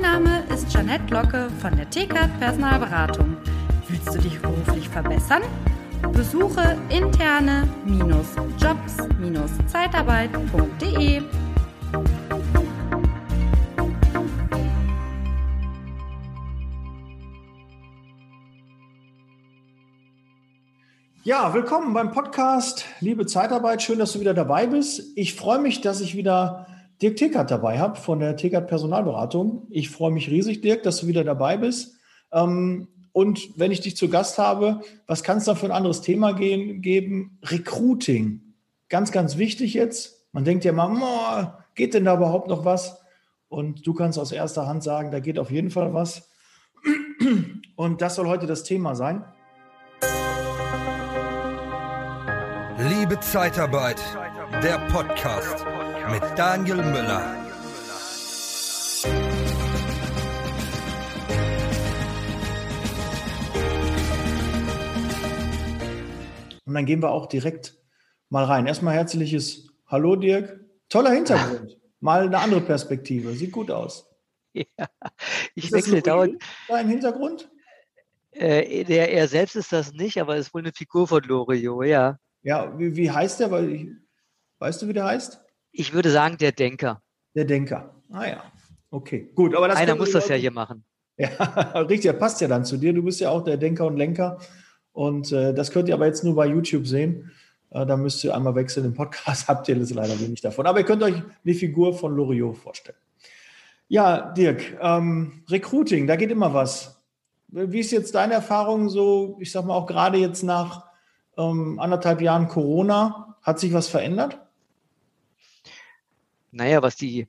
Mein Name ist Janette Locke von der TKAT Personalberatung. Willst du dich beruflich verbessern? Besuche interne-jobs-zeitarbeit.de. Ja, willkommen beim Podcast Liebe Zeitarbeit. Schön, dass du wieder dabei bist. Ich freue mich, dass ich wieder Dirk Tickert dabei habe von der Tickert Personalberatung. Ich freue mich riesig, Dirk, dass du wieder dabei bist. Ähm, und wenn ich dich zu Gast habe, was kann es da für ein anderes Thema gehen, geben? Recruiting. Ganz, ganz wichtig jetzt. Man denkt ja mal, geht denn da überhaupt noch was? Und du kannst aus erster Hand sagen, da geht auf jeden Fall was. Und das soll heute das Thema sein. Liebe Zeitarbeit, der Podcast mit Daniel Müller. Und dann gehen wir auch direkt mal rein. Erstmal herzliches Hallo, Dirk. Toller Hintergrund. Mal eine andere Perspektive. Sieht gut aus. Ja, ich wechsle dauernd. Dein Hintergrund? Äh, der, er selbst ist das nicht, aber ist wohl eine Figur von Loriot, ja. Ja, wie, wie heißt der? Weil ich, weißt du, wie der heißt? Ich würde sagen, der Denker. Der Denker. Ah ja. Okay, gut. Aber Einer muss das ja hier machen. Ja, richtig, passt ja dann zu dir. Du bist ja auch der Denker und Lenker. Und äh, das könnt ihr aber jetzt nur bei YouTube sehen. Äh, da müsst ihr einmal wechseln. Im Podcast habt ihr das leider wenig davon. Aber ihr könnt euch eine Figur von Loriot vorstellen. Ja, Dirk, ähm, Recruiting, da geht immer was. Wie ist jetzt deine Erfahrung so, ich sag mal auch gerade jetzt nach ähm, anderthalb Jahren Corona? Hat sich was verändert? Naja, was die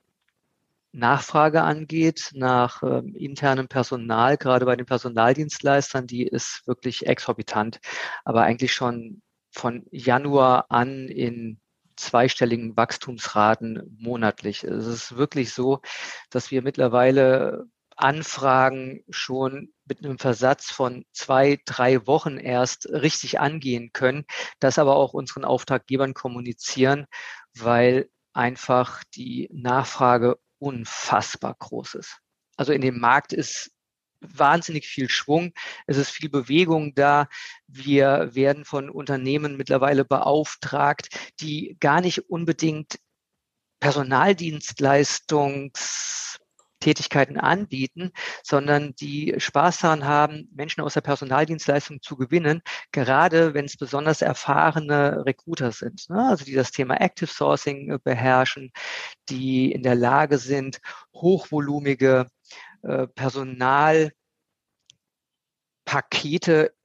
Nachfrage angeht nach ähm, internem Personal, gerade bei den Personaldienstleistern, die ist wirklich exorbitant. Aber eigentlich schon von Januar an in zweistelligen Wachstumsraten monatlich. Es ist wirklich so, dass wir mittlerweile Anfragen schon mit einem Versatz von zwei, drei Wochen erst richtig angehen können, das aber auch unseren Auftraggebern kommunizieren, weil einfach die Nachfrage unfassbar groß ist. Also in dem Markt ist wahnsinnig viel Schwung. Es ist viel Bewegung da. Wir werden von Unternehmen mittlerweile beauftragt, die gar nicht unbedingt Personaldienstleistungs Tätigkeiten anbieten, sondern die Spaß daran haben, Menschen aus der Personaldienstleistung zu gewinnen, gerade wenn es besonders erfahrene Recruiter sind, ne? also die das Thema Active Sourcing äh, beherrschen, die in der Lage sind, hochvolumige äh, Personalpakete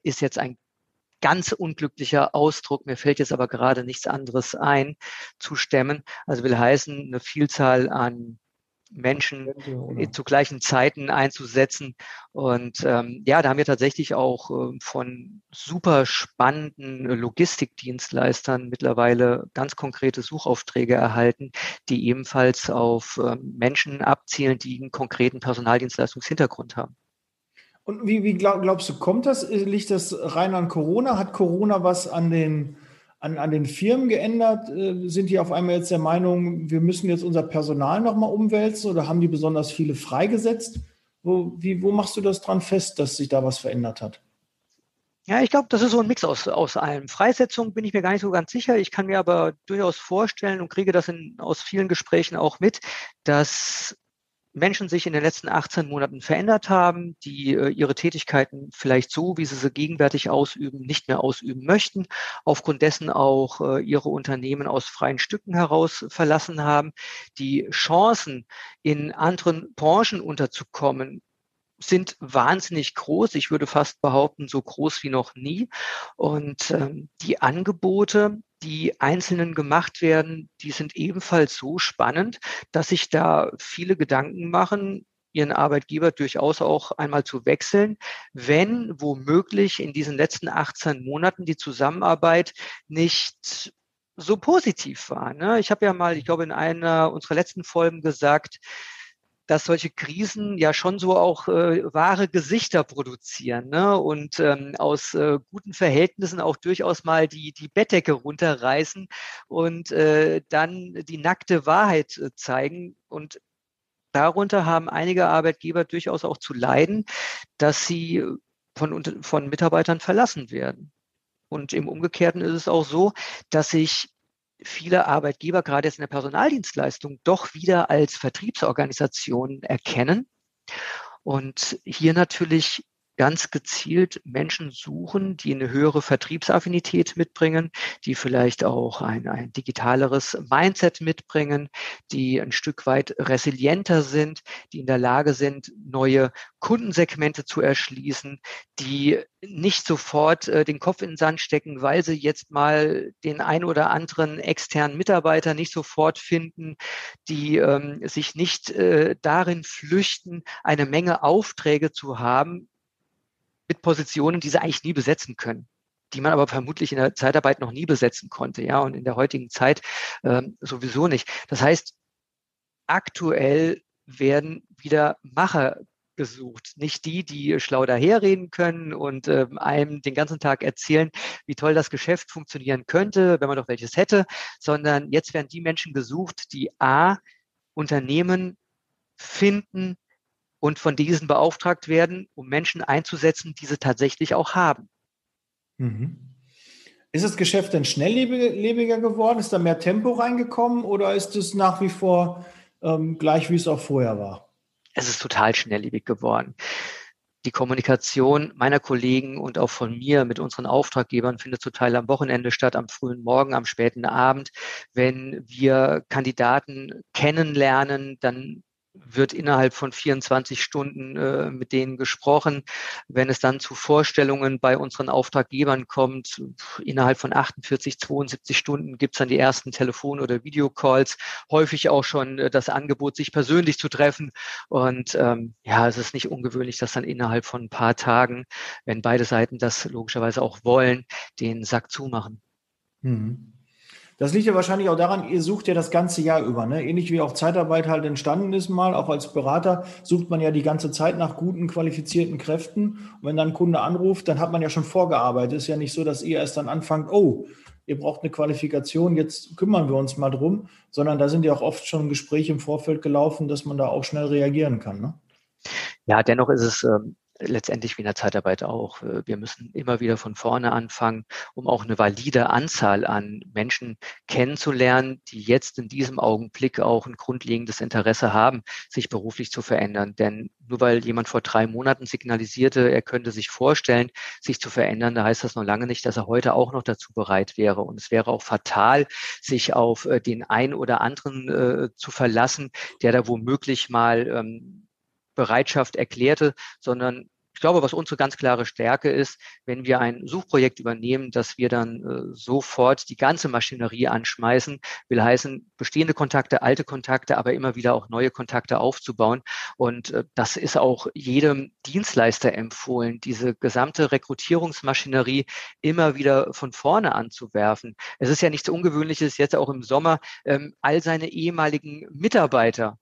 ist jetzt ein ganz unglücklicher Ausdruck, mir fällt jetzt aber gerade nichts anderes ein, zu stemmen. Also will heißen, eine Vielzahl an Menschen zu gleichen Zeiten einzusetzen. Und ähm, ja, da haben wir tatsächlich auch äh, von super spannenden Logistikdienstleistern mittlerweile ganz konkrete Suchaufträge erhalten, die ebenfalls auf äh, Menschen abzielen, die einen konkreten Personaldienstleistungshintergrund haben. Und wie, wie glaub, glaubst du, kommt das? Liegt das rein an Corona? Hat Corona was an den an, an den Firmen geändert? Äh, sind die auf einmal jetzt der Meinung, wir müssen jetzt unser Personal nochmal umwälzen oder haben die besonders viele freigesetzt? Wo, wie, wo machst du das dran fest, dass sich da was verändert hat? Ja, ich glaube, das ist so ein Mix aus, aus allem. Freisetzung bin ich mir gar nicht so ganz sicher. Ich kann mir aber durchaus vorstellen und kriege das in, aus vielen Gesprächen auch mit, dass Menschen sich in den letzten 18 Monaten verändert haben, die äh, ihre Tätigkeiten vielleicht so, wie sie sie gegenwärtig ausüben, nicht mehr ausüben möchten, aufgrund dessen auch äh, ihre Unternehmen aus freien Stücken heraus verlassen haben, die Chancen in anderen Branchen unterzukommen, sind wahnsinnig groß. Ich würde fast behaupten, so groß wie noch nie. Und ähm, die Angebote, die einzelnen gemacht werden, die sind ebenfalls so spannend, dass sich da viele Gedanken machen, ihren Arbeitgeber durchaus auch einmal zu wechseln, wenn womöglich in diesen letzten 18 Monaten die Zusammenarbeit nicht so positiv war. Ne? Ich habe ja mal, ich glaube, in einer unserer letzten Folgen gesagt, dass solche Krisen ja schon so auch äh, wahre Gesichter produzieren ne? und ähm, aus äh, guten Verhältnissen auch durchaus mal die, die Bettdecke runterreißen und äh, dann die nackte Wahrheit äh, zeigen. Und darunter haben einige Arbeitgeber durchaus auch zu leiden, dass sie von, von Mitarbeitern verlassen werden. Und im Umgekehrten ist es auch so, dass sich viele Arbeitgeber gerade jetzt in der Personaldienstleistung doch wieder als Vertriebsorganisation erkennen. Und hier natürlich ganz gezielt Menschen suchen, die eine höhere Vertriebsaffinität mitbringen, die vielleicht auch ein, ein digitaleres Mindset mitbringen, die ein Stück weit resilienter sind, die in der Lage sind, neue Kundensegmente zu erschließen, die nicht sofort äh, den Kopf in den Sand stecken, weil sie jetzt mal den ein oder anderen externen Mitarbeiter nicht sofort finden, die ähm, sich nicht äh, darin flüchten, eine Menge Aufträge zu haben, mit Positionen, die sie eigentlich nie besetzen können die man aber vermutlich in der Zeitarbeit noch nie besetzen konnte, ja, und in der heutigen Zeit ähm, sowieso nicht. Das heißt, aktuell werden wieder Macher gesucht. Nicht die, die schlau daherreden können und äh, einem den ganzen Tag erzählen, wie toll das Geschäft funktionieren könnte, wenn man doch welches hätte, sondern jetzt werden die Menschen gesucht, die A, Unternehmen finden, und von diesen beauftragt werden, um Menschen einzusetzen, die sie tatsächlich auch haben. Mhm. Ist das Geschäft denn schnelllebiger geworden? Ist da mehr Tempo reingekommen oder ist es nach wie vor ähm, gleich, wie es auch vorher war? Es ist total schnelllebig geworden. Die Kommunikation meiner Kollegen und auch von mir mit unseren Auftraggebern findet zum Teil am Wochenende statt, am frühen Morgen, am späten Abend. Wenn wir Kandidaten kennenlernen, dann wird innerhalb von 24 Stunden äh, mit denen gesprochen. Wenn es dann zu Vorstellungen bei unseren Auftraggebern kommt, innerhalb von 48, 72 Stunden gibt es dann die ersten Telefon- oder Videocalls, häufig auch schon äh, das Angebot, sich persönlich zu treffen. Und ähm, ja, es ist nicht ungewöhnlich, dass dann innerhalb von ein paar Tagen, wenn beide Seiten das logischerweise auch wollen, den Sack zumachen. Mhm. Das liegt ja wahrscheinlich auch daran, ihr sucht ja das ganze Jahr über. Ne? Ähnlich wie auch Zeitarbeit halt entstanden ist mal, auch als Berater sucht man ja die ganze Zeit nach guten, qualifizierten Kräften. Und wenn dann ein Kunde anruft, dann hat man ja schon vorgearbeitet. Ist ja nicht so, dass ihr erst dann anfangt, oh, ihr braucht eine Qualifikation, jetzt kümmern wir uns mal drum, sondern da sind ja auch oft schon Gespräche im Vorfeld gelaufen, dass man da auch schnell reagieren kann. Ne? Ja, dennoch ist es ähm, letztendlich wie in der Zeitarbeit auch. Äh, wir müssen immer wieder von vorne anfangen, um auch eine valide Anzahl an Menschen kennenzulernen, die jetzt in diesem Augenblick auch ein grundlegendes Interesse haben, sich beruflich zu verändern. Denn nur weil jemand vor drei Monaten signalisierte, er könnte sich vorstellen, sich zu verändern, da heißt das noch lange nicht, dass er heute auch noch dazu bereit wäre. Und es wäre auch fatal, sich auf äh, den einen oder anderen äh, zu verlassen, der da womöglich mal ähm, Bereitschaft erklärte, sondern ich glaube, was unsere ganz klare Stärke ist, wenn wir ein Suchprojekt übernehmen, dass wir dann äh, sofort die ganze Maschinerie anschmeißen, will heißen, bestehende Kontakte, alte Kontakte, aber immer wieder auch neue Kontakte aufzubauen. Und äh, das ist auch jedem Dienstleister empfohlen, diese gesamte Rekrutierungsmaschinerie immer wieder von vorne anzuwerfen. Es ist ja nichts Ungewöhnliches, jetzt auch im Sommer, ähm, all seine ehemaligen Mitarbeiter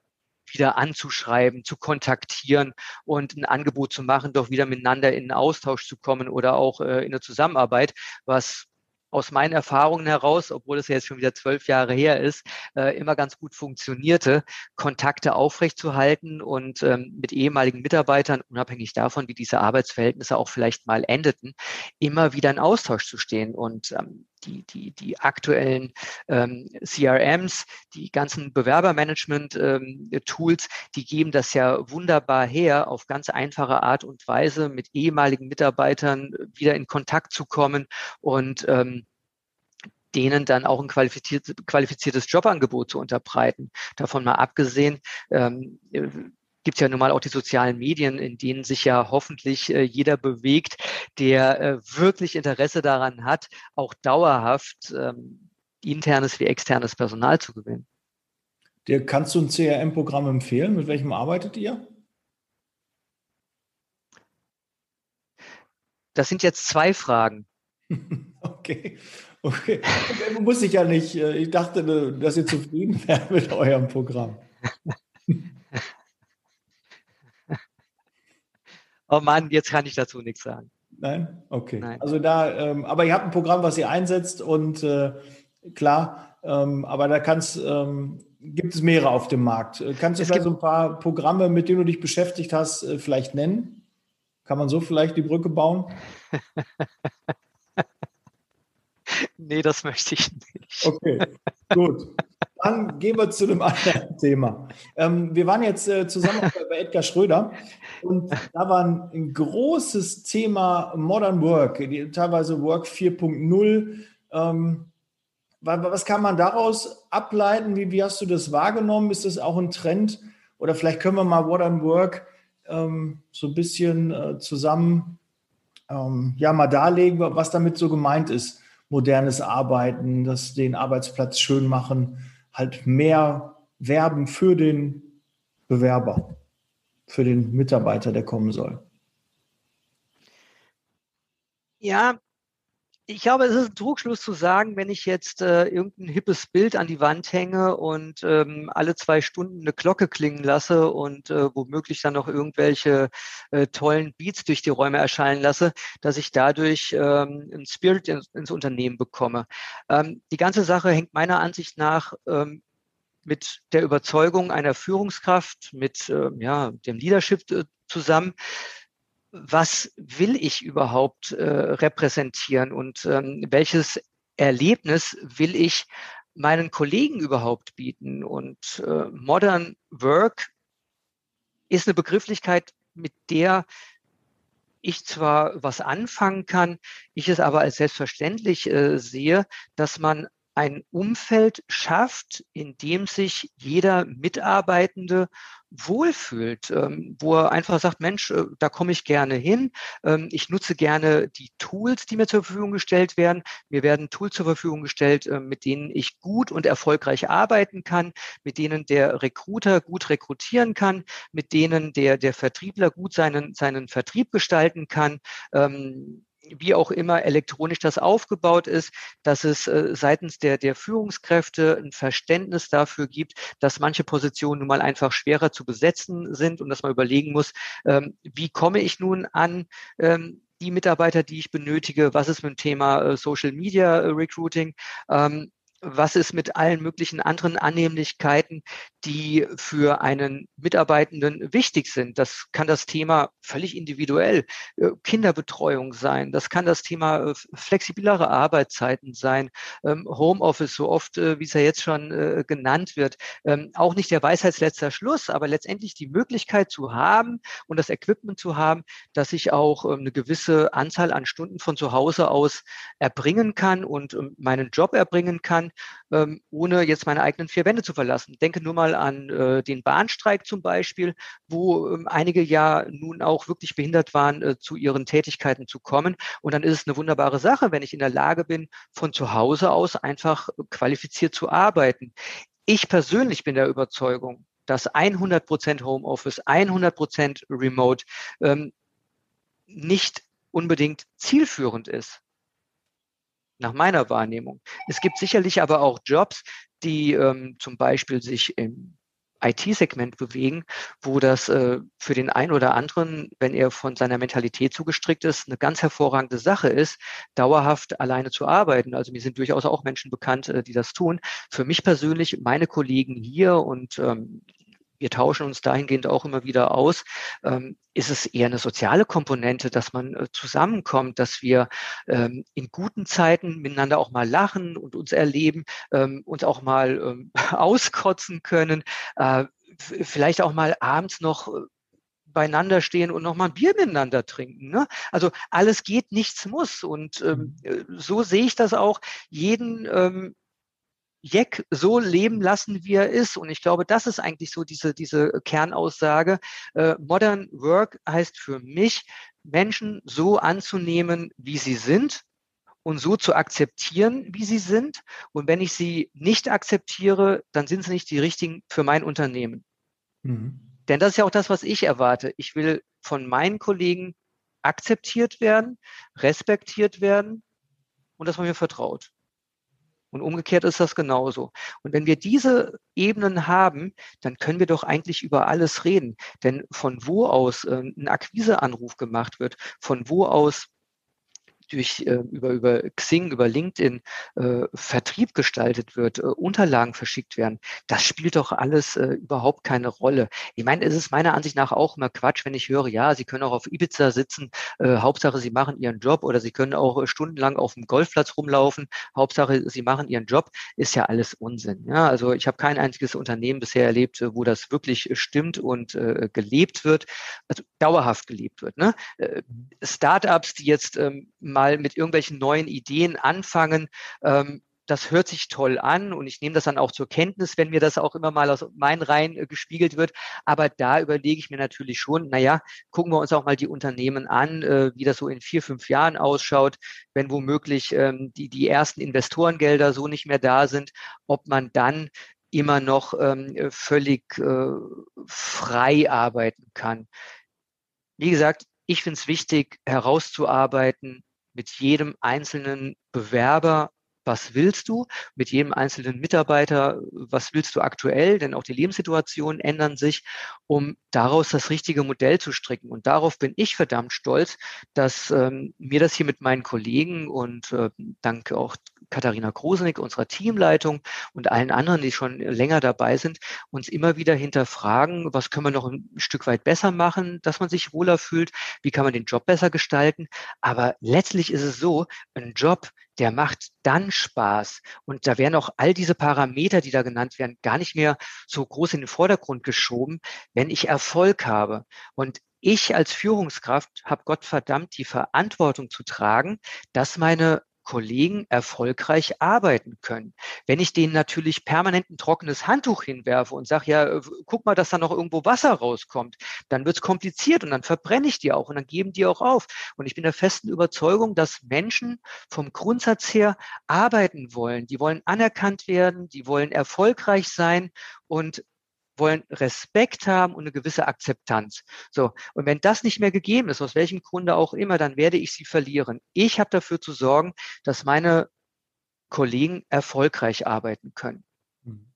wieder anzuschreiben, zu kontaktieren und ein Angebot zu machen, doch wieder miteinander in einen Austausch zu kommen oder auch äh, in eine Zusammenarbeit, was aus meinen Erfahrungen heraus, obwohl es ja jetzt schon wieder zwölf Jahre her ist, äh, immer ganz gut funktionierte, Kontakte aufrechtzuerhalten und ähm, mit ehemaligen Mitarbeitern, unabhängig davon, wie diese Arbeitsverhältnisse auch vielleicht mal endeten, immer wieder in Austausch zu stehen. Und ähm, die, die, die aktuellen ähm, CRMs, die ganzen Bewerbermanagement-Tools, ähm, die geben das ja wunderbar her, auf ganz einfache Art und Weise mit ehemaligen Mitarbeitern wieder in Kontakt zu kommen und ähm, denen dann auch ein qualifiziertes, qualifiziertes Jobangebot zu unterbreiten. Davon mal abgesehen, ähm, gibt es ja nun mal auch die sozialen Medien, in denen sich ja hoffentlich äh, jeder bewegt, der äh, wirklich Interesse daran hat, auch dauerhaft ähm, internes wie externes Personal zu gewinnen. Dir kannst du ein CRM-Programm empfehlen? Mit welchem arbeitet ihr? Das sind jetzt zwei Fragen. okay. Okay. Muss ich ja nicht. Äh, ich dachte, dass ihr zufrieden wärt mit eurem Programm. oh Mann, jetzt kann ich dazu nichts sagen. Nein? Okay. Nein. Also da, ähm, aber ihr habt ein Programm, was ihr einsetzt und äh, klar, ähm, aber da kannst, ähm, gibt es mehrere auf dem Markt. Äh, kannst du es vielleicht so ein paar Programme, mit denen du dich beschäftigt hast, äh, vielleicht nennen? Kann man so vielleicht die Brücke bauen? nee, das möchte ich nicht. Okay, gut. Dann gehen wir zu einem anderen Thema. Ähm, wir waren jetzt äh, zusammen bei Edgar Schröder und da war ein, großes Thema Modern Work, die, teilweise Work 4.0. Ähm, was kann man daraus ableiten? Wie, wie hast du das wahrgenommen? Ist das auch ein Trend? Oder vielleicht können wir mal Modern Work ähm, so ein bisschen äh, zusammen ähm, ja, mal darlegen, was damit so gemeint ist. Modernes Arbeiten, das den Arbeitsplatz schön machen halt mehr werben für den Bewerber, für den Mitarbeiter, der kommen soll. Ja, ich glaube, es ist ein Trugschluss zu sagen, wenn ich jetzt äh, irgendein hippes Bild an die Wand hänge und ähm, alle zwei Stunden eine Glocke klingen lasse und äh, womöglich dann noch irgendwelche äh, tollen Beats durch die Räume erscheinen lasse, dass ich dadurch ähm, einen Spirit ins, ins Unternehmen bekomme. Ähm, die ganze Sache hängt meiner Ansicht nach ähm, mit der Überzeugung einer Führungskraft, mit äh, ja, dem Leadership äh, zusammen, was will ich überhaupt äh, repräsentieren und ähm, welches Erlebnis will ich meinen Kollegen überhaupt bieten? Und äh, Modern Work ist eine Begrifflichkeit, mit der ich zwar was anfangen kann, ich es aber als selbstverständlich äh, sehe, dass man ein Umfeld schafft, in dem sich jeder Mitarbeitende wohlfühlt, ähm, wo er einfach sagt, Mensch, äh, da komme ich gerne hin. Ähm, ich nutze gerne die Tools, die mir zur Verfügung gestellt werden. Mir werden Tools zur Verfügung gestellt, äh, mit denen ich gut und erfolgreich arbeiten kann, mit denen der Recruiter gut rekrutieren kann, mit denen der, der Vertriebler gut seinen, seinen Vertrieb gestalten kann. Wie auch immer elektronisch das aufgebaut ist, dass es äh, seitens der, der Führungskräfte ein Verständnis dafür gibt, dass manche Positionen nun mal einfach schwerer zu besetzen sind und dass man überlegen muss, ähm, wie komme ich nun an ähm, die Mitarbeiter, die ich benötige, was ist mit dem Thema äh, Social Media äh, Recruiting, ähm, was ist mit allen möglichen anderen Annehmlichkeiten, die für einen Mitarbeitenden wichtig sind. Das kann das Thema völlig individuell äh, Kinderbetreuung sein. Das kann das Thema äh, flexiblere Arbeitszeiten sein. Ähm, Homeoffice, so oft, äh, wie es ja jetzt schon genannt wird. Ähm, auch nicht der Weisheitsletzter Schluss, aber letztendlich die Möglichkeit zu haben und das Equipment zu haben, dass ich auch ähm, eine gewisse Anzahl an Stunden von zu Hause aus erbringen kann und meinen Job erbringen kann ähm, ohne jetzt meine eigenen vier Wände zu verlassen. Denke nur mal an äh, den Bahnstreik zum Beispiel, wo ähm, einige ja nun auch wirklich behindert waren, äh, zu ihren Tätigkeiten zu kommen. Und dann ist es eine wunderbare Sache, wenn ich in der Lage bin, von zu Hause aus einfach qualifiziert zu arbeiten. Ich persönlich bin der Überzeugung, dass 100 Prozent Homeoffice, 100 Prozent Remote ähm, nicht unbedingt zielführend ist nach meiner Wahrnehmung. Es gibt sicherlich aber auch Jobs, die ähm, zum Beispiel sich im IT-Segment bewegen, wo das äh, für den einen oder anderen, wenn er von seiner Mentalität zugestrickt ist, eine ganz hervorragende Sache ist, dauerhaft alleine zu arbeiten. Also mir sind durchaus auch Menschen bekannt, äh, die das tun. Für mich persönlich, meine Kollegen hier und ähm, wir tauschen uns dahingehend auch immer wieder aus, ähm, ist es eher eine soziale Komponente, dass man äh, zusammenkommt, dass wir ähm, in guten Zeiten miteinander auch mal lachen und uns erleben, ähm, uns auch mal auskotzen können, äh, vielleicht auch mal abends noch äh, beieinander stehen und noch mal ein Bier miteinander trinken. Ne? Also alles geht, nichts muss. Und ähm, mhm. so sehe ich das auch. Jeden ähm, Jack so leben lassen, wie er ist. Und ich glaube, das ist eigentlich so diese, diese Kernaussage. Äh, Modern Work heißt für mich, Menschen so anzunehmen, wie sie sind und so zu akzeptieren, wie sie sind. Und wenn ich sie nicht akzeptiere, dann sind sie nicht die richtigen für mein Unternehmen. Mhm. Denn das ist ja auch das, was ich erwarte. Ich will von meinen Kollegen akzeptiert werden, respektiert werden und dass man mir vertraut. Und umgekehrt ist das genauso. Und wenn wir diese Ebenen haben, dann können wir doch eigentlich über alles reden. Denn von wo aus äh, ein Akquiseanruf gemacht wird, von wo aus durch äh, über über Xing, über LinkedIn äh, Vertrieb gestaltet wird, äh, Unterlagen verschickt werden, das spielt doch alles äh, überhaupt keine Rolle. Ich meine, es ist meiner Ansicht nach auch immer Quatsch, wenn ich höre, ja, Sie können auch auf Ibiza sitzen, äh, Hauptsache Sie machen Ihren Job oder Sie können auch äh, stundenlang auf dem Golfplatz rumlaufen, Hauptsache Sie machen Ihren Job, ist ja alles Unsinn. Ja, also ich habe kein einziges Unternehmen bisher erlebt, äh, wo das wirklich stimmt und äh, gelebt wird, also dauerhaft gelebt wird. Ne? Äh, Startups, die jetzt ähm, mal mit irgendwelchen neuen Ideen anfangen, ähm, das hört sich toll an und ich nehme das dann auch zur Kenntnis, wenn mir das auch immer mal aus meinen Reihen äh, gespiegelt wird. Aber da überlege ich mir natürlich schon, naja, gucken wir uns auch mal die Unternehmen an, äh, wie das so in vier, fünf Jahren ausschaut, wenn womöglich ähm, die, die ersten Investorengelder so nicht mehr da sind, ob man dann immer noch ähm, völlig äh, frei arbeiten kann. Wie gesagt, ich finde es wichtig, herauszuarbeiten mit jedem einzelnen Bewerber, was willst du, mit jedem einzelnen Mitarbeiter, was willst du aktuell, denn auch die Lebenssituationen ändern sich, um daraus das richtige Modell zu stricken. Und darauf bin ich verdammt stolz, dass ähm, mir das hier mit meinen Kollegen und äh, danke auch Katharina Krosenick, unserer Teamleitung und allen anderen, die schon länger dabei sind, uns immer wieder hinterfragen, was können wir noch ein Stück weit besser machen, dass man sich wohler fühlt, wie kann man den Job besser gestalten. Aber letztlich ist es so, ein Job, der macht dann Spaß. Und da werden auch all diese Parameter, die da genannt werden, gar nicht mehr so groß in den Vordergrund geschoben, wenn ich Erfolg habe. Und ich als Führungskraft habe Gott verdammt die Verantwortung zu tragen, dass meine Kollegen erfolgreich arbeiten können. Wenn ich denen natürlich permanent ein trockenes Handtuch hinwerfe und sage, ja, guck mal, dass da noch irgendwo Wasser rauskommt, dann wird es kompliziert und dann verbrenne ich die auch und dann geben die auch auf. Und ich bin der festen Überzeugung, dass Menschen vom Grundsatz her arbeiten wollen. Die wollen anerkannt werden, die wollen erfolgreich sein und wollen Respekt haben und eine gewisse Akzeptanz. So, und wenn das nicht mehr gegeben ist, aus welchem Grunde auch immer, dann werde ich sie verlieren. Ich habe dafür zu sorgen, dass meine Kollegen erfolgreich arbeiten können. Mhm.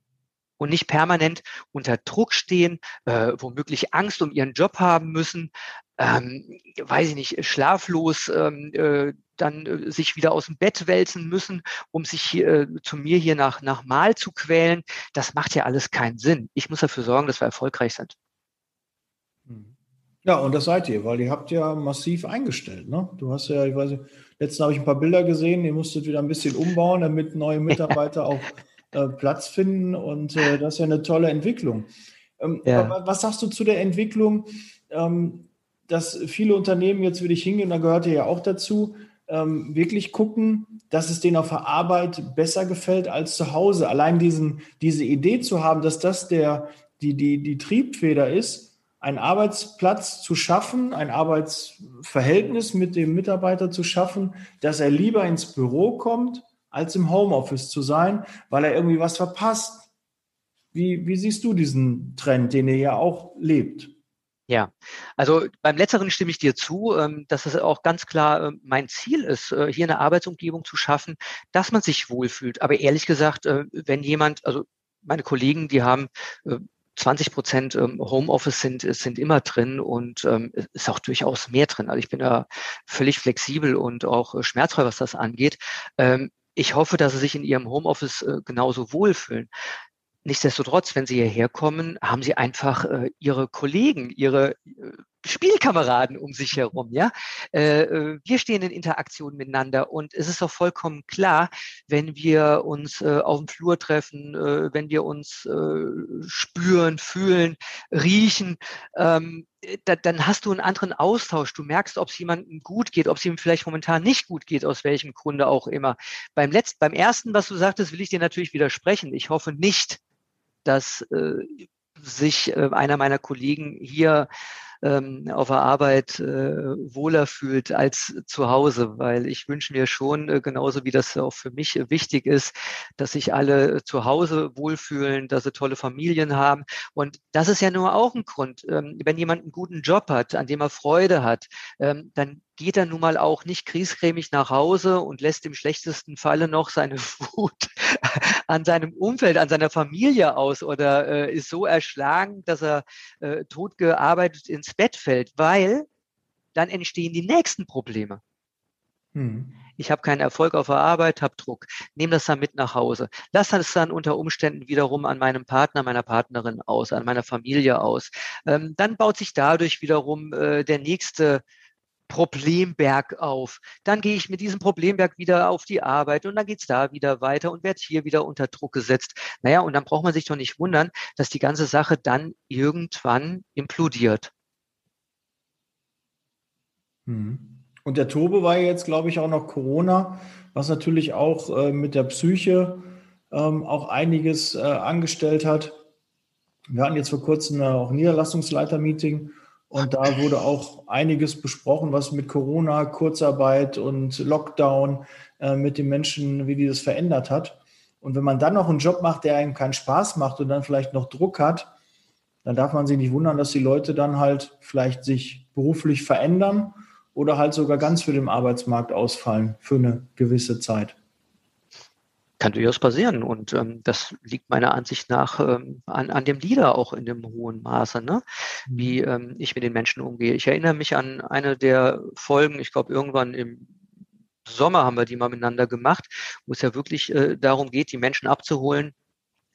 Und nicht permanent unter Druck stehen, äh, womöglich Angst um ihren Job haben müssen, ähm, weiß ich nicht, schlaflos ähm, äh, dann äh, sich wieder aus dem Bett wälzen müssen, um sich hier, äh, zu mir hier nach, nach Mal zu quälen. Das macht ja alles keinen Sinn. Ich muss dafür sorgen, dass wir erfolgreich sind. Mhm. Ja, und das seid ihr, weil ihr habt ja massiv eingestellt. Ne? Du hast ja, ich weiß nicht, letztens habe ich ein paar Bilder gesehen, ihr musstet wieder ein bisschen umbauen, damit neue Mitarbeiter auch äh, Platz finden. Und äh, das ist ja eine tolle Entwicklung. Ähm, ja. Was sagst du zu der Entwicklung? Ähm, dass viele Unternehmen jetzt würde ich hingehen, da gehört ihr ja auch dazu, ähm, wirklich gucken, dass es denen auf der Arbeit besser gefällt als zu Hause. Allein diesen, diese Idee zu haben, dass das der, die, die, die Triebfeder ist, einen Arbeitsplatz zu schaffen, ein Arbeitsverhältnis mit dem Mitarbeiter zu schaffen, dass er lieber ins Büro kommt, als im Homeoffice zu sein, weil er irgendwie was verpasst. Wie, wie siehst du diesen Trend, den ihr ja auch lebt? Ja, also beim Letzteren stimme ich dir zu, ähm, dass es auch ganz klar ähm, mein Ziel ist, äh, hier eine Arbeitsumgebung zu schaffen, dass man sich wohlfühlt. Aber ehrlich gesagt, äh, wenn jemand, also meine Kollegen, die haben 20 äh, Prozent ähm, Homeoffice sind, sind immer drin und ist auch durchaus mehr drin. Also ich bin da völlig flexibel und auch schmerzfrei, was das angeht. Ich hoffe, dass sie sich in ihrem Homeoffice genauso wohlfühlen. Nichtsdestotrotz, wenn Sie hierher kommen, haben Sie einfach äh, Ihre Kollegen, Ihre äh, Spielkameraden um sich herum, ja. Äh, äh, wir stehen in Interaktion miteinander und es ist doch vollkommen klar, wenn wir uns äh, auf dem Flur treffen, äh, wenn wir uns äh, spüren, fühlen, riechen, ähm, da, dann hast du einen anderen Austausch. Du merkst, ob es jemandem gut geht, ob es ihm vielleicht momentan nicht gut geht, aus welchem Grunde auch immer. Beim letzten, beim ersten, was du sagtest, will ich dir natürlich widersprechen. Ich hoffe nicht, dass äh, sich äh, einer meiner Kollegen hier ähm, auf der Arbeit äh, wohler fühlt als zu Hause, weil ich wünsche mir schon, äh, genauso wie das auch für mich äh, wichtig ist, dass sich alle zu Hause wohlfühlen, dass sie tolle Familien haben. Und das ist ja nur auch ein Grund. Ähm, wenn jemand einen guten Job hat, an dem er Freude hat, ähm, dann geht er nun mal auch nicht kriescremig nach Hause und lässt im schlechtesten Falle noch seine Wut an seinem Umfeld, an seiner Familie aus oder äh, ist so erschlagen, dass er äh, tot gearbeitet ins Bett fällt, weil dann entstehen die nächsten Probleme. Hm. Ich habe keinen Erfolg auf der Arbeit, habe Druck. Nehme das dann mit nach Hause. Lass das dann unter Umständen wiederum an meinem Partner, meiner Partnerin aus, an meiner Familie aus. Ähm, dann baut sich dadurch wiederum äh, der nächste Problemberg auf. Dann gehe ich mit diesem Problemberg wieder auf die Arbeit und dann geht's da wieder weiter und werde hier wieder unter Druck gesetzt. Naja, und dann braucht man sich doch nicht wundern, dass die ganze Sache dann irgendwann implodiert. Hm. Und der Tobe war jetzt, glaube ich, auch noch Corona, was natürlich auch äh, mit der Psyche ähm, auch einiges äh, angestellt hat. Wir hatten jetzt vor kurzem auch ein Niederlassungsleiter-Meeting und da wurde auch einiges besprochen, was mit Corona, Kurzarbeit und Lockdown äh, mit den Menschen, wie die das verändert hat. Und wenn man dann noch einen Job macht, der einem keinen Spaß macht und dann vielleicht noch Druck hat, dann darf man sich nicht wundern, dass die Leute dann halt vielleicht sich beruflich verändern oder halt sogar ganz für den Arbeitsmarkt ausfallen für eine gewisse Zeit. Kann durchaus passieren und ähm, das liegt meiner Ansicht nach ähm, an, an dem Leader auch in dem hohen Maße, ne? wie mhm. ähm, ich mit den Menschen umgehe. Ich erinnere mich an eine der Folgen, ich glaube irgendwann im Sommer haben wir die mal miteinander gemacht, wo es ja wirklich äh, darum geht, die Menschen abzuholen,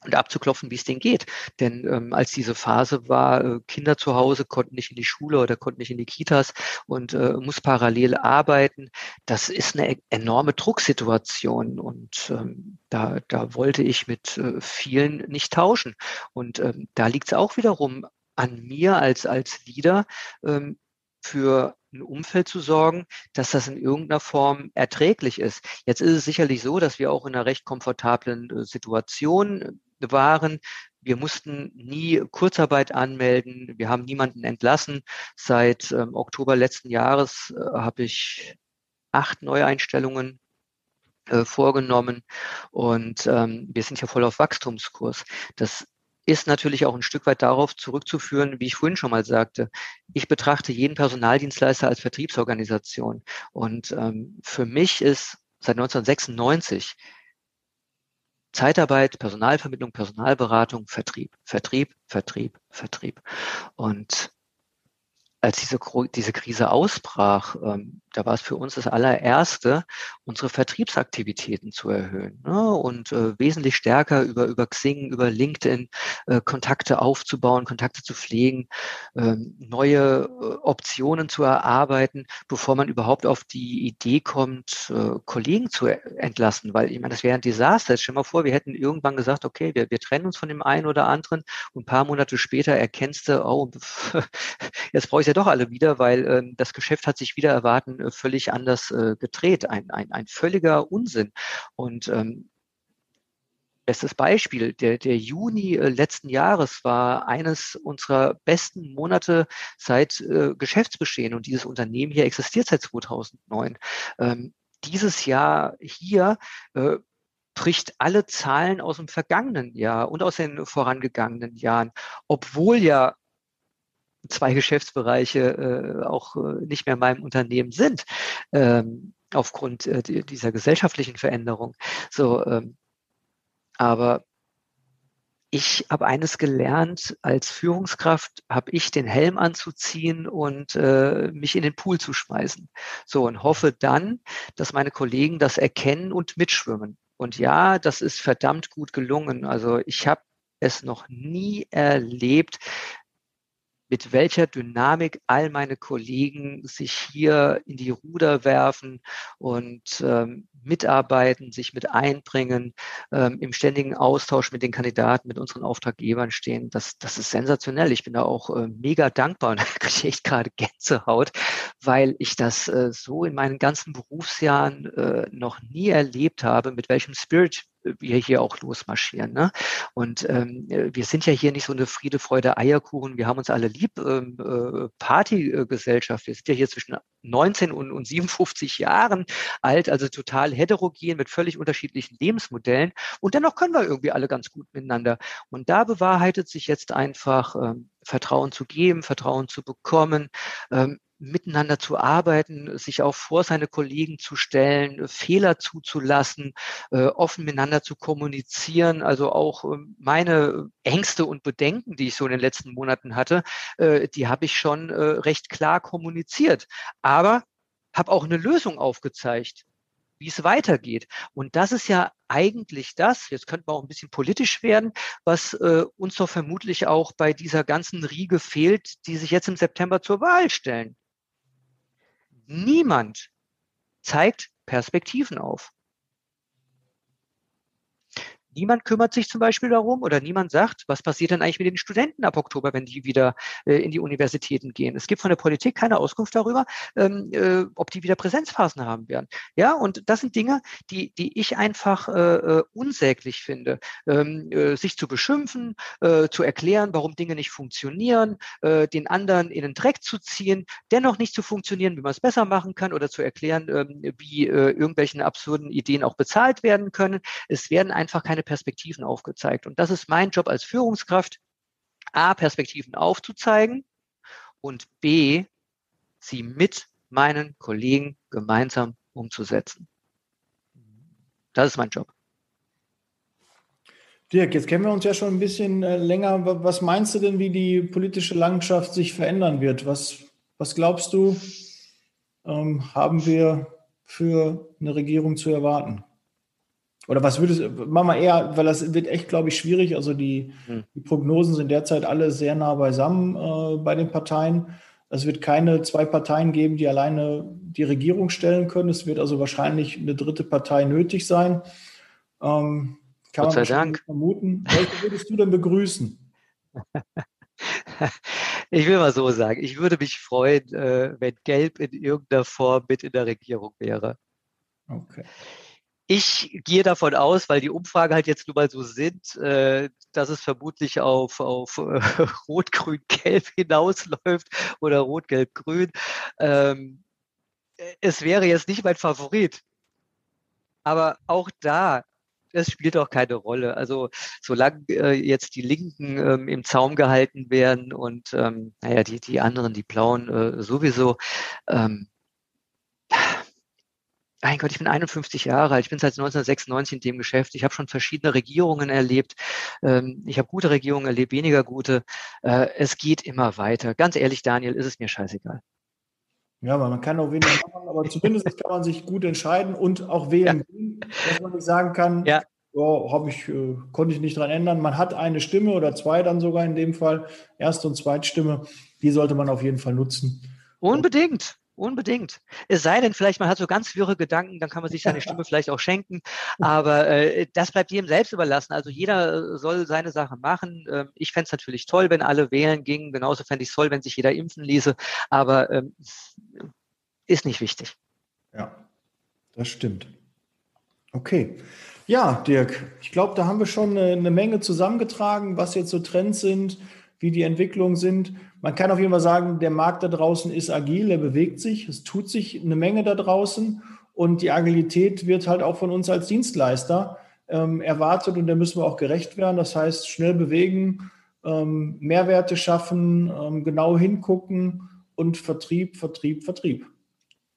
und abzuklopfen, wie es denen geht. Denn ähm, als diese Phase war, äh, Kinder zu Hause konnten nicht in die Schule oder konnten nicht in die Kitas und äh, muss parallel arbeiten, das ist eine e-, enorme Drucksituation und ähm, da, da wollte ich mit äh, vielen nicht tauschen. Und ähm, da liegt es auch wiederum an mir als, als Leader, ähm, für ein Umfeld zu sorgen, dass das in irgendeiner Form erträglich ist. Jetzt ist es sicherlich so, dass wir auch in einer recht komfortablen äh, Situation waren. Wir mussten nie Kurzarbeit anmelden. Wir haben niemanden entlassen. Seit ähm, Oktober letzten Jahres äh, habe ich acht Neueinstellungen äh, vorgenommen und ähm, wir sind ja voll auf Wachstumskurs. Das ist natürlich auch ein Stück weit darauf zurückzuführen, wie ich vorhin schon mal sagte. Ich betrachte jeden Personaldienstleister als Vertriebsorganisation. Und ähm, für mich ist seit 1996 Zeitarbeit, Personalvermittlung, Personalberatung, Vertrieb, Vertrieb, Vertrieb, Vertrieb. Und als diese, diese Krise ausbrach, ähm, da war es für uns das allererste, unsere Vertriebsaktivitäten zu erhöhen ne? und äh, wesentlich stärker über, über Xing, über LinkedIn äh, Kontakte aufzubauen, Kontakte zu pflegen, ähm, neue äh, Optionen zu erarbeiten, bevor man überhaupt auf die Idee kommt, äh, Kollegen zu entlassen. Weil ich meine, das wäre ein Desaster. Jetzt stell mal vor, wir hätten irgendwann gesagt, okay, wir, wir trennen uns von dem einen oder anderen und ein paar Monate später erkennst du, oh, jetzt brauche ich ja doch alle wieder, weil ähm, das Geschäft hat sich wieder erwarten äh, völlig anders äh, gedreht. Ein, ein, ein völliger Unsinn. Und ähm, Bestes Beispiel, der, der Juni äh, letzten Jahres war eines unserer besten Monate seit äh, Geschäftsbestehen und dieses Unternehmen hier existiert seit 2009. Ähm, dieses Jahr hier äh, bricht alle Zahlen aus dem vergangenen Jahr und aus den vorangegangenen Jahren, obwohl ja zwei Geschäftsbereiche äh, auch äh, nicht mehr in meinem Unternehmen sind, ähm, aufgrund äh, dieser gesellschaftlichen Veränderung. So, ähm, aber ich habe eines gelernt, als Führungskraft habe ich den Helm anzuziehen und äh, mich in den Pool zu schmeißen. So und hoffe dann, dass meine Kollegen das erkennen und mitschwimmen. Und ja, das ist verdammt gut gelungen. Also ich habe es noch nie erlebt, mit welcher Dynamik all meine Kollegen sich hier in die Ruder werfen und ähm, mitarbeiten, sich mit einbringen, ähm, im ständigen Austausch mit den Kandidaten, mit unseren Auftraggebern stehen. Das, das ist sensationell. Ich bin da auch äh, mega dankbar und da kriege ich gerade Gänsehaut, weil ich das äh, so in meinen ganzen Berufsjahren äh, noch nie erlebt habe, mit welchem Spirit wir hier auch losmarschieren. Ne? Und ähm, wir sind ja hier nicht so eine Friede, Freude, Eierkuchen. Wir haben uns alle lieb. Ähm, äh, Partygesellschaft. Wir sind ja hier zwischen 19 und, und 57 Jahren alt, also total heterogen mit völlig unterschiedlichen Lebensmodellen. Und dennoch können wir irgendwie alle ganz gut miteinander. Und da bewahrheitet sich jetzt einfach ähm, Vertrauen zu geben, Vertrauen zu bekommen, ähm, miteinander zu arbeiten, sich auch vor seine Kollegen zu stellen, Fehler zuzulassen, äh, offen miteinander zu kommunizieren. Also auch äh, meine Ängste und Bedenken, die ich so in den letzten Monaten hatte, äh, die habe ich schon äh, recht klar kommuniziert. Aber habe auch eine Lösung aufgezeigt, wie es weitergeht. Und das ist ja eigentlich das, jetzt könnte man auch ein bisschen politisch werden, was äh, uns doch vermutlich auch bei dieser ganzen Riege fehlt, die sich jetzt im September zur Wahl stellen. Niemand zeigt Perspektiven auf. Niemand kümmert sich zum Beispiel darum oder niemand sagt, was passiert denn eigentlich mit den Studenten ab Oktober, wenn die wieder äh, in die Universitäten gehen. Es gibt von der Politik keine Auskunft darüber, ähm, äh, ob die wieder Präsenzphasen haben werden. Ja, und das sind Dinge, die, die ich einfach äh, äh unsäglich finde. Ähm, äh, sich zu beschimpfen, äh, zu erklären, warum Dinge nicht funktionieren, äh, den anderen in den Dreck zu ziehen, dennoch nicht zu funktionieren, wie man es besser machen kann oder zu erklären, äh, wie äh, irgendwelchen absurden Ideen auch bezahlt werden können. Es werden einfach keine Perspektiven aufgezeigt. Und das ist mein Job als Führungskraft, A, Perspektiven aufzuzeigen und B, sie mit meinen Kollegen gemeinsam umzusetzen. Das ist mein Job. Dirk, jetzt kennen wir uns ja schon ein bisschen äh, länger. Was meinst du denn, wie die politische Landschaft sich verändern wird? Was, was glaubst du, ähm, haben wir für eine Regierung zu erwarten? Oder was würdest du, machen wir eher, weil das wird echt, glaube ich, schwierig. Also die, hm. die Prognosen sind derzeit alle sehr nah beisammen äh, bei den Parteien. Es wird keine zwei Parteien geben, die alleine die Regierung stellen können. Es wird also wahrscheinlich eine dritte Partei nötig sein. Ähm, kann Gott sei Dank. vermuten. Welche würdest du denn begrüßen? Ich will mal so sagen, ich würde mich freuen, äh, wenn Gelb in irgendeiner Form mit in der Regierung wäre. Okay. Ich gehe davon aus, weil die Umfragen halt jetzt nun mal so sind, äh, dass es vermutlich auf, auf äh, Rot-Grün-Gelb hinausläuft oder Rot-Gelb-Grün. Ähm, es wäre jetzt nicht mein Favorit. Aber auch da, es spielt auch keine Rolle. Also solange äh, jetzt die Linken ähm, im Zaum gehalten werden und ähm, naja, die, die anderen, die Blauen sowieso, mein Gott, ich bin 51 Jahre alt, ich bin seit 1996 in dem Geschäft, ich habe schon verschiedene Regierungen erlebt, ähm, ich habe gute Regierungen erlebt, weniger gute. Äh, es geht immer weiter. Ganz ehrlich, Daniel, ist es mir scheißegal. Ja, man kann auch weniger machen, aber zumindest kann man sich gut entscheiden und auch wählen, ja. dass man nicht sagen kann, ja. oh, ich, äh, konnte ich nicht dran ändern. Man hat eine Stimme oder zwei dann sogar in dem Fall, Erste- und Zweitstimme, die sollte man auf jeden Fall nutzen. Unbedingt. Unbedingt. Es sei denn, vielleicht man hat so ganz wirre Gedanken, dann kann man sich seine Stimme vielleicht auch schenken. Aber äh, das bleibt jedem selbst überlassen. Also jeder äh, soll seine Sache machen. Ähm, ich fände es natürlich toll, wenn alle wählen gingen. Genauso fände ich es toll, wenn sich jeder impfen ließe. Aber ähm, ist nicht wichtig. Ja, das stimmt. Okay. Ja, Dirk, ich glaube, da haben wir schon eine, eine Menge zusammengetragen, was jetzt so Trends sind, wie die Entwicklungen sind. Man kann auf jeden Fall sagen, der Markt da draußen ist agil, er bewegt sich, es tut sich eine Menge da draußen und die Agilität wird halt auch von uns als Dienstleister ähm, erwartet und da müssen wir auch gerecht werden. Das heißt, schnell bewegen, ähm, Mehrwerte schaffen, ähm, genau hingucken und Vertrieb, Vertrieb, Vertrieb.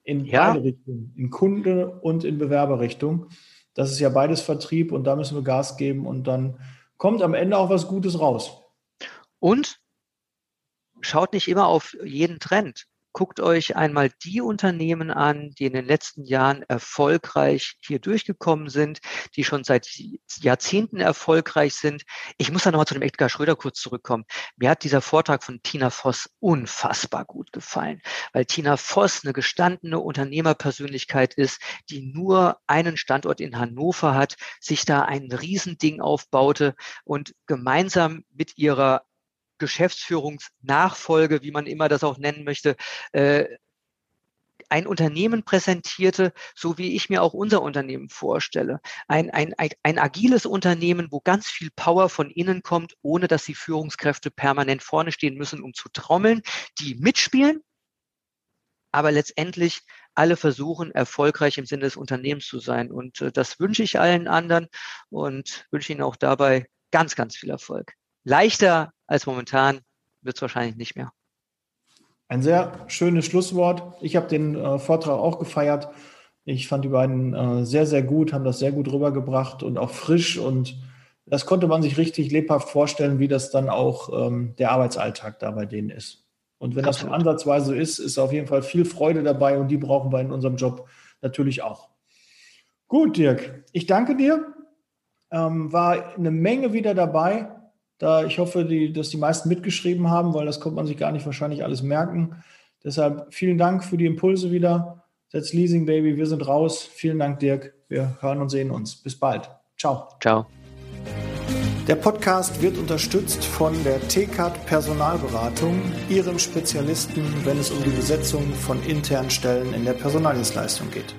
In ja. beide Richtungen, in Kunde- und in Bewerberrichtung. Das ist ja beides Vertrieb und da müssen wir Gas geben und dann kommt am Ende auch was Gutes raus. Und schaut nicht immer auf jeden Trend. Guckt euch einmal die Unternehmen an, die in den letzten Jahren erfolgreich hier durchgekommen sind, die schon seit Jahrzehnten erfolgreich sind. Ich muss da nochmal zu dem Edgar Schröder kurz zurückkommen. Mir hat dieser Vortrag von Tina Voss unfassbar gut gefallen, weil Tina Voss eine gestandene Unternehmerpersönlichkeit ist, die nur einen Standort in Hannover hat, sich da ein Riesending aufbaute und gemeinsam mit ihrer Geschäftsführungsnachfolge, wie man immer das auch nennen möchte, äh, ein Unternehmen präsentierte, so wie ich mir auch unser Unternehmen vorstelle. Ein, ein, ein, agiles Unternehmen, wo ganz viel Power von innen kommt, ohne dass die Führungskräfte permanent vorne stehen müssen, um zu trommeln, die mitspielen, aber letztendlich alle versuchen, erfolgreich im Sinne des Unternehmens zu sein. Und äh, das wünsche ich allen anderen und wünsche Ihnen auch dabei ganz, ganz viel Erfolg. Leichter als momentan wird es wahrscheinlich nicht mehr. Ein sehr schönes Schlusswort. Ich habe den äh, Vortrag auch gefeiert. Ich fand die beiden äh, sehr, sehr gut, haben das sehr gut rübergebracht und auch frisch. Und das konnte man sich richtig lebhaft vorstellen, wie das dann auch ähm, der Arbeitsalltag da bei denen ist. Und wenn Absolut. das ansatzweise so ist, ist auf jeden Fall viel Freude dabei und die brauchen wir in unserem Job natürlich auch. Gut, Dirk, ich danke dir. Ähm, war eine Menge wieder dabei. Da ich hoffe, die, dass die meisten mitgeschrieben haben, weil das konnte man sich gar nicht wahrscheinlich alles merken. Deshalb vielen Dank für die Impulse wieder. Setz Leasing Baby, wir sind raus. Vielen Dank, Dirk. Wir hören und sehen uns. Bis bald. Ciao. Ciao. Der Podcast wird unterstützt von der TCAT Personalberatung, ihrem Spezialisten, wenn es um die Besetzung von internen Stellen in der Personaldienstleistung geht.